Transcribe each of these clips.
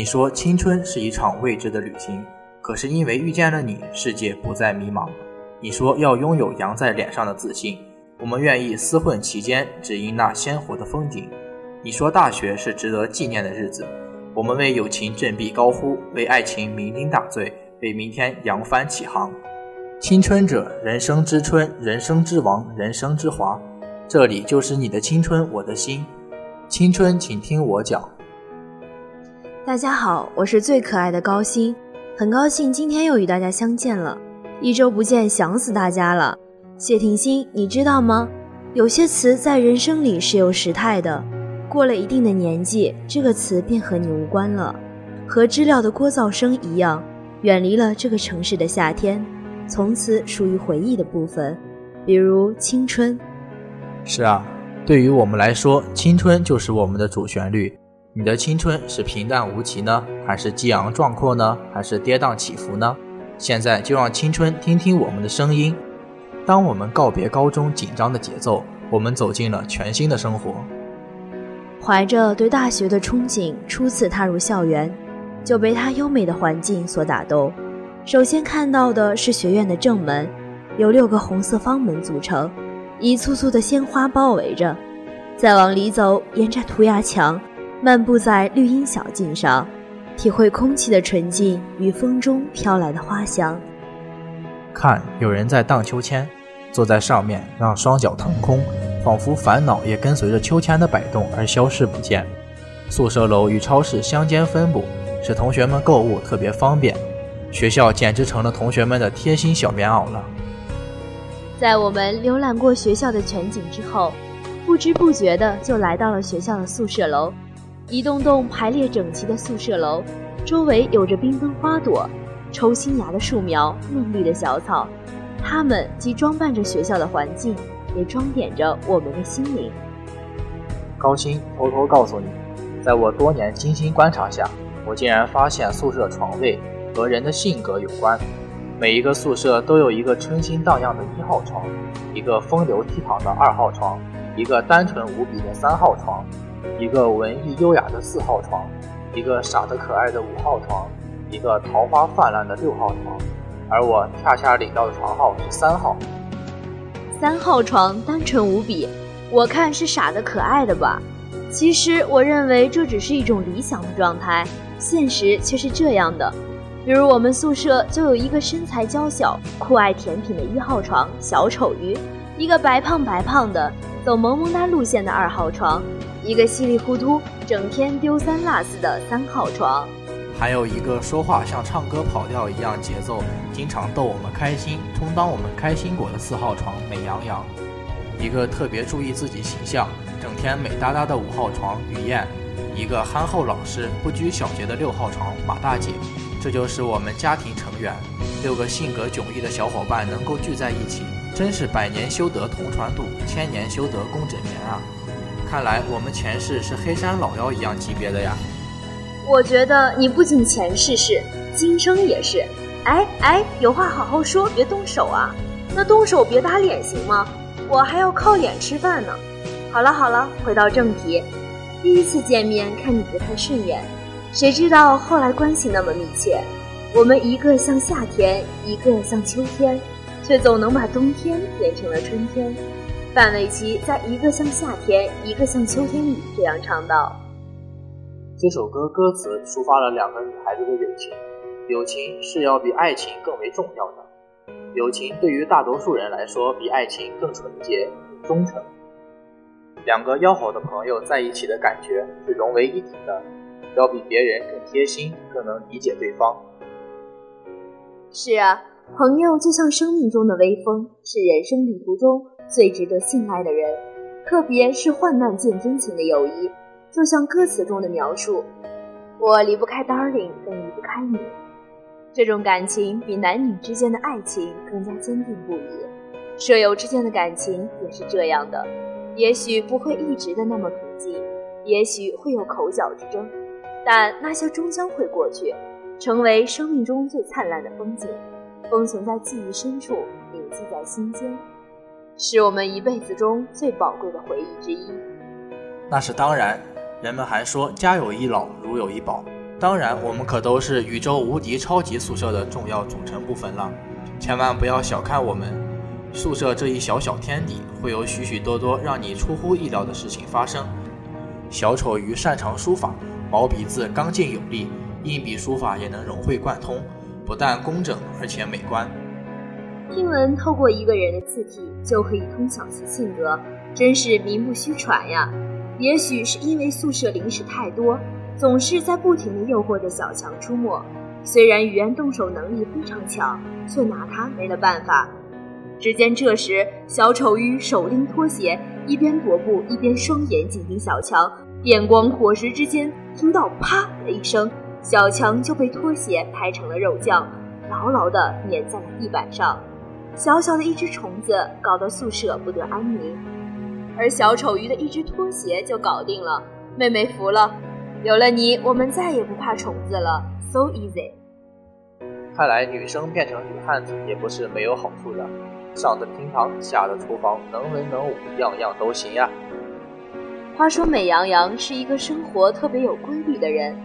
你说青春是一场未知的旅行，可是因为遇见了你，世界不再迷茫。你说要拥有扬在脸上的自信，我们愿意厮混其间，只因那鲜活的风景。你说大学是值得纪念的日子，我们为友情振臂高呼，为爱情酩酊大醉，为明天扬帆起航。青春者，人生之春，人生之王，人生之华。这里就是你的青春，我的心。青春，请听我讲。大家好，我是最可爱的高鑫，很高兴今天又与大家相见了。一周不见，想死大家了。谢霆锋，你知道吗？有些词在人生里是有时态的，过了一定的年纪，这个词便和你无关了。和知了的聒噪声一样，远离了这个城市的夏天，从此属于回忆的部分，比如青春。是啊，对于我们来说，青春就是我们的主旋律。你的青春是平淡无奇呢，还是激昂壮阔呢，还是跌宕起伏呢？现在就让青春听听我们的声音。当我们告别高中紧张的节奏，我们走进了全新的生活。怀着对大学的憧憬，初次踏入校园，就被它优美的环境所打动。首先看到的是学院的正门，由六个红色方门组成，一簇簇的鲜花包围着。再往里走，沿着涂鸦墙。漫步在绿荫小径上，体会空气的纯净与风中飘来的花香。看，有人在荡秋千，坐在上面让双脚腾空，仿佛烦恼也跟随着秋千的摆动而消失不见。宿舍楼与超市相间分布，使同学们购物特别方便。学校简直成了同学们的贴心小棉袄了。在我们浏览过学校的全景之后，不知不觉的就来到了学校的宿舍楼。一栋栋排列整齐的宿舍楼，周围有着缤纷花朵、抽新芽的树苗、嫩绿的小草，它们既装扮着学校的环境，也装点着我们的心灵。高鑫偷偷告诉你，在我多年精心观察下，我竟然发现宿舍床位和人的性格有关。每一个宿舍都有一个春心荡漾的一号床，一个风流倜傥的二号床，一个单纯无比的三号床。一个文艺优雅的四号床，一个傻得可爱的五号床，一个桃花泛滥的六号床，而我恰恰领到的床号是三号。三号床单纯无比，我看是傻的可爱的吧。其实我认为这只是一种理想的状态，现实却是这样的。比如我们宿舍就有一个身材娇小、酷爱甜品的一号床小丑鱼，一个白胖白胖的走萌萌哒路线的二号床。一个稀里糊涂、整天丢三落四的三号床，还有一个说话像唱歌跑调一样节奏，经常逗我们开心、充当我们开心果的四号床美羊羊，一个特别注意自己形象、整天美哒哒的五号床雨燕，一个憨厚老实、不拘小节的六号床马大姐。这就是我们家庭成员，六个性格迥异的小伙伴能够聚在一起，真是百年修得同船渡，千年修得共枕眠啊！看来我们前世是黑山老妖一样级别的呀！我觉得你不仅前世是，今生也是。哎哎，有话好好说，别动手啊！那动手别打脸行吗？我还要靠脸吃饭呢。好了好了，回到正题。第一次见面看你不太顺眼，谁知道后来关系那么密切。我们一个像夏天，一个像秋天，却总能把冬天变成了春天。范玮琪在一个像夏天，一个像秋天里这样唱道：“这首歌歌词抒发了两个女孩子的友情，友情是要比爱情更为重要的。友情对于大多数人来说，比爱情更纯洁、更忠诚。两个要好的朋友在一起的感觉是融为一体的，要比别人更贴心，更能理解对方。是啊，朋友就像生命中的微风，是人生旅途中。”最值得信赖的人，特别是患难见真情的友谊，就像歌词中的描述：“我离不开 Darling，更离不开你。”这种感情比男女之间的爱情更加坚定不移。舍友之间的感情也是这样的，也许不会一直的那么平静，也许会有口角之争，但那些终将会过去，成为生命中最灿烂的风景，封存在记忆深处，铭记在心间。是我们一辈子中最宝贵的回忆之一。那是当然，人们还说家有一老，如有一宝。当然，我们可都是宇宙无敌超级宿舍的重要组成部分了，千万不要小看我们宿舍这一小小天地，会有许许多多让你出乎意料的事情发生。小丑鱼擅长书法，毛笔字刚劲有力，硬笔书法也能融会贯通，不但工整，而且美观。听闻透过一个人的字体就可以通晓其性格，真是名不虚传呀。也许是因为宿舍零食太多。总是在不停地诱惑着小强出没，虽然语言动手能力非常强，却拿他没了办法。只见这时，小丑鱼手拎拖鞋，一边踱步一边双眼紧盯小强。电光火石之间，听到“啪”的一声，小强就被拖鞋拍成了肉酱，牢牢地粘在了地板上。小小的一只虫子，搞得宿舍不得安宁，而小丑鱼的一只拖鞋就搞定了。妹妹服了。有了你，我们再也不怕虫子了，so easy。看来女生变成女汉子也不是没有好处的，上的厅堂，下的厨房，能文能武，样样都行呀。话说美羊羊是一个生活特别有规律的人，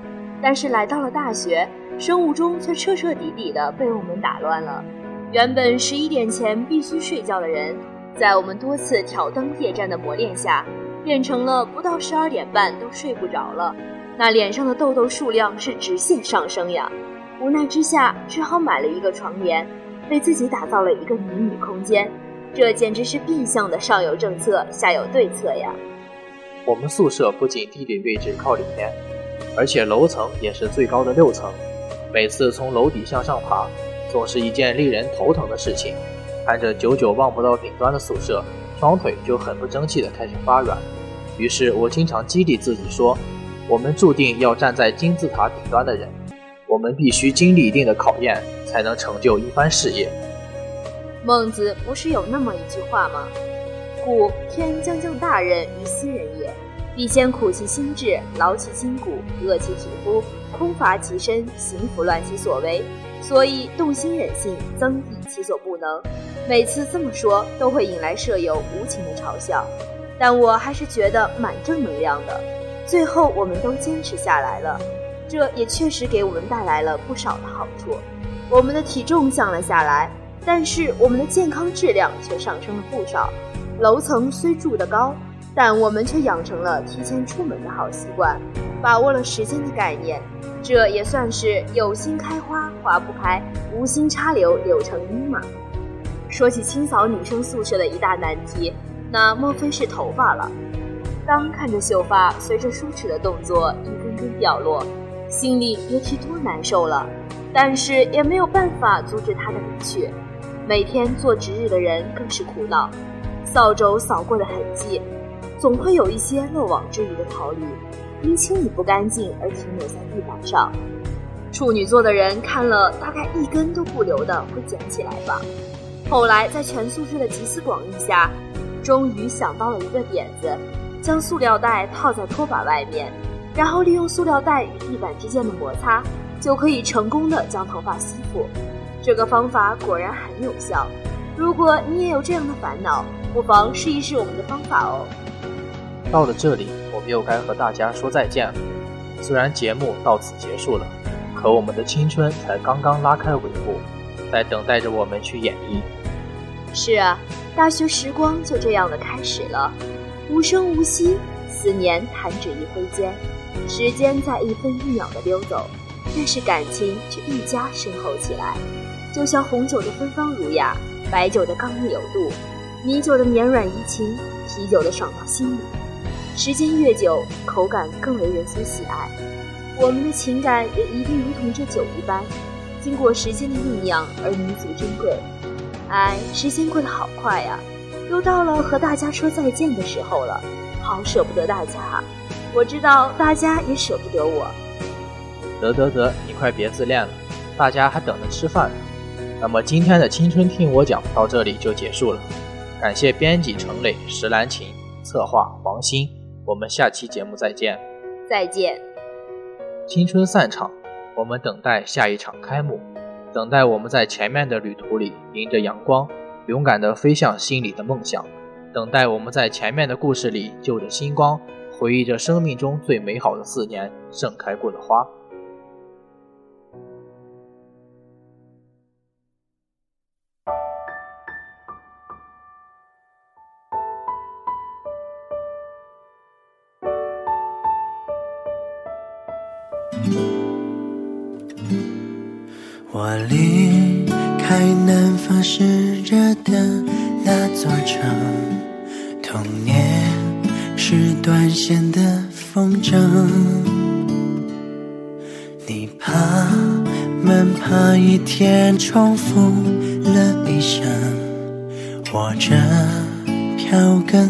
但是来到了大学，生物钟却彻彻底底的被我们打乱了。原本十一点前必须睡觉的人，在我们多次挑灯夜战的磨练下，变成了不到十二点半都睡不着了。那脸上的痘痘数量是直线上升呀，无奈之下只好买了一个床帘，为自己打造了一个迷你空间。这简直是变相的上有政策，下有对策呀。我们宿舍不仅地理位置靠里面，而且楼层也是最高的六层。每次从楼底向上爬，总是一件令人头疼的事情。看着久久望不到顶端的宿舍，双腿就很不争气的开始发软。于是我经常激励自己说。我们注定要站在金字塔顶端的人，我们必须经历一定的考验，才能成就一番事业。孟子不是有那么一句话吗？故天将降大任于斯人也，必先苦其心志，劳其筋骨，饿其体肤，空乏其身，行拂乱其所为，所以动心忍性，增益其所不能。每次这么说，都会引来舍友无情的嘲笑，但我还是觉得蛮正能量的。最后，我们都坚持下来了，这也确实给我们带来了不少的好处。我们的体重降了下来，但是我们的健康质量却上升了不少。楼层虽住得高，但我们却养成了提前出门的好习惯，把握了时间的概念。这也算是有心开花花不开，无心插柳柳成荫嘛。说起清扫女生宿舍的一大难题，那莫非是头发了？当看着秀发随着梳齿的动作一根根掉落，心里别提多难受了。但是也没有办法阻止它的离去。每天做值日的人更是苦恼，扫帚扫过的痕迹，总会有一些漏网之鱼的逃离，因清理不干净而停留在地板上。处女座的人看了，大概一根都不留的会捡起来吧。后来在全宿舍的集思广益下，终于想到了一个点子。将塑料袋套在拖把外面，然后利用塑料袋与地板之间的摩擦，就可以成功的将头发吸附。这个方法果然很有效。如果你也有这样的烦恼，不妨试一试我们的方法哦。到了这里，又该和大家说再见了。虽然节目到此结束了，可我们的青春才刚刚拉开帷幕，在等待着我们去演绎。是啊，大学时光就这样的开始了。无声无息，思念弹指一挥间，时间在一分一秒的溜走，但是感情却愈加深厚起来。就像红酒的芬芳儒雅，白酒的刚烈有度，米酒的绵软怡情，啤酒的爽到心里。时间越久，口感更为人所喜爱。我们的情感也一定如同这酒一般，经过时间的酝酿而弥足珍贵。哎，时间过得好快呀！又到了和大家说再见的时候了，好舍不得大家，我知道大家也舍不得我。得得得，你快别自恋了，大家还等着吃饭呢。那么今天的青春听我讲到这里就结束了，感谢编辑程磊、石兰琴，策划王鑫，我们下期节目再见。再见。青春散场，我们等待下一场开幕，等待我们在前面的旅途里迎着阳光。勇敢地飞向心里的梦想，等待我们在前面的故事里就着星光，回忆着生命中最美好的四年盛开过的花。线的风筝。你怕门怕一天重复了一生，我这票根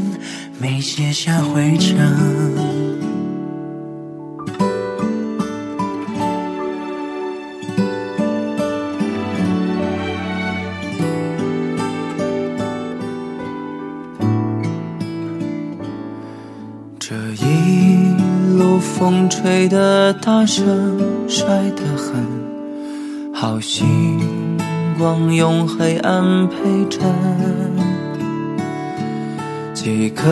没写下回程。风吹得大声，晒得很，好星光用黑暗陪衬。几个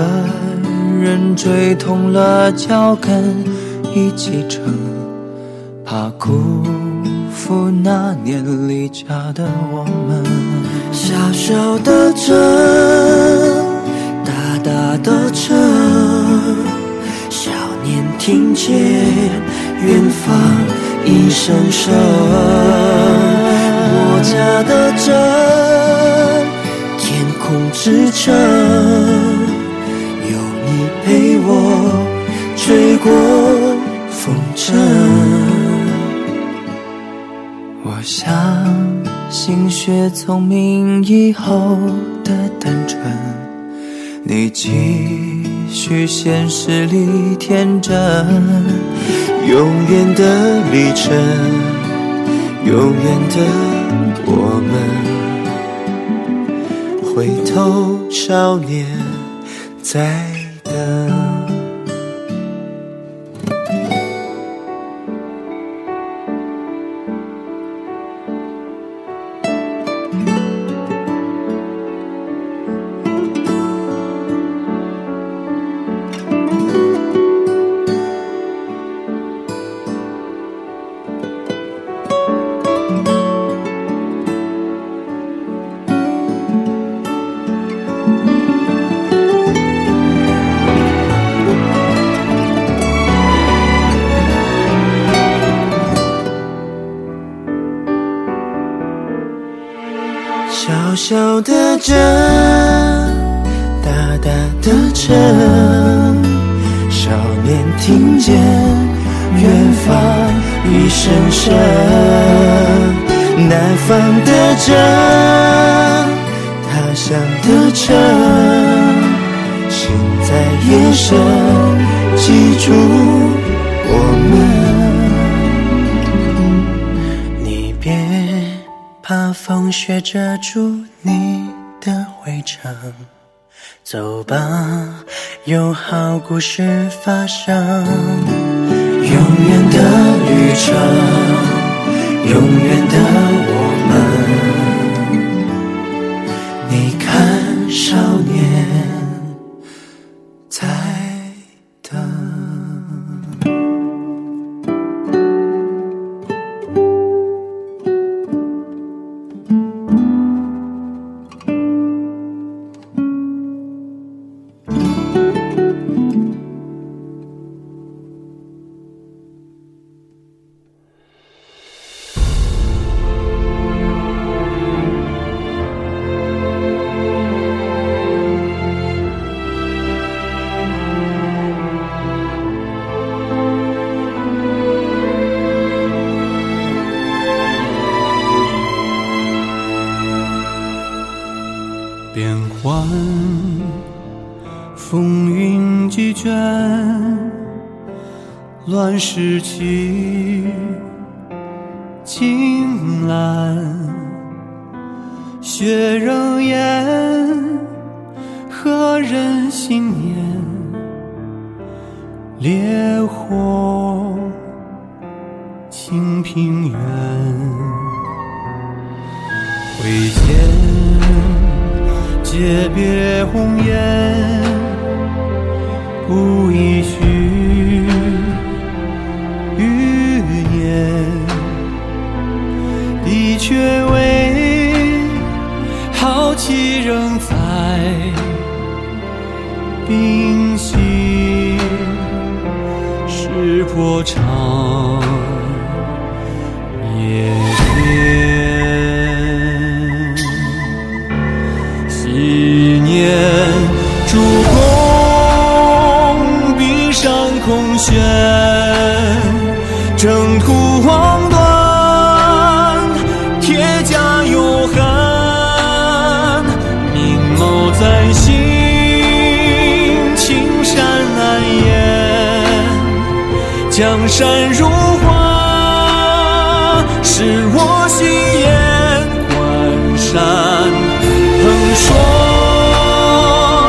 人追痛了脚跟，一起撑，怕辜负那年离家的我们。小小的城，大大的城。听见远方一声声，我家的镇，天空之城，有你陪我吹过风筝。我相信学聪明以后的单纯，你记。许现实里天真，永远的旅程，永远的我们，回头少年在小的镇，大大的城，少年听见远方一声声，南方的镇，他乡的城，心在夜深，记住我们，你别怕风雪遮住。你的回程，走吧，有好故事发生。永远的旅程，永远的我们。你看，少年。他乱世起，青蓝，雪仍烟，何人心念？烈火清平原，挥剑诀别红颜，不一冰心，石破长。山如画，是我心眼关山。横说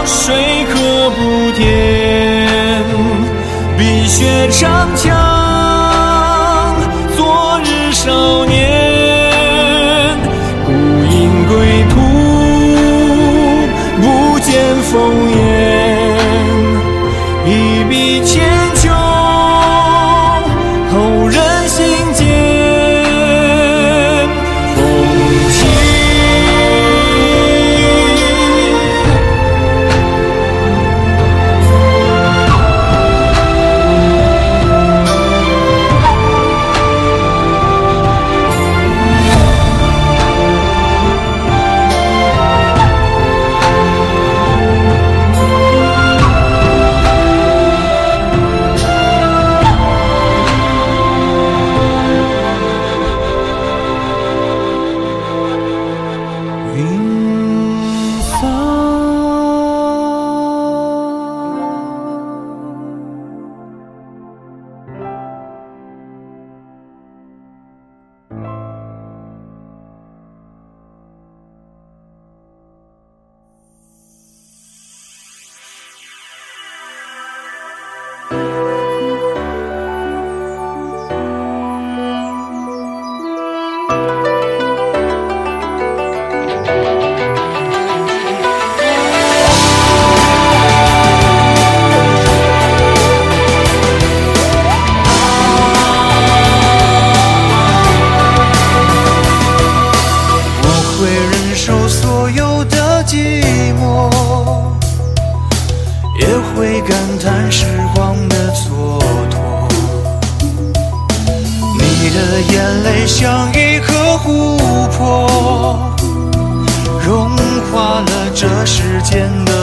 水可不填，碧血山。见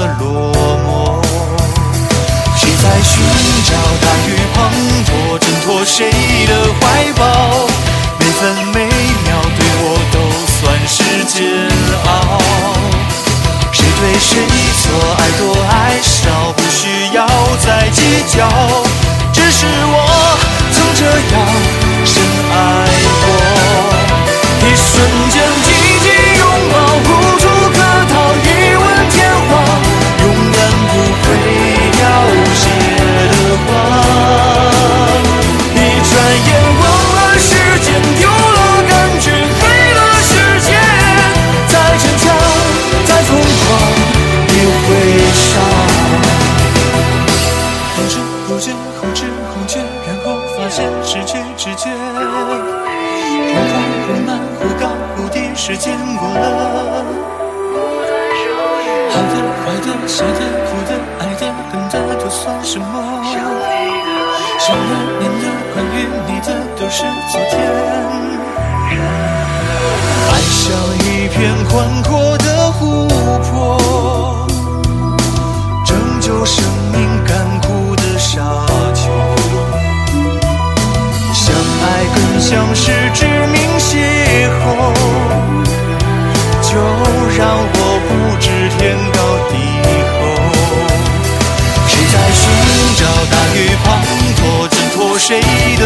像是致命邂逅就让我不知天高地厚。谁在寻找大雨滂沱挣脱谁的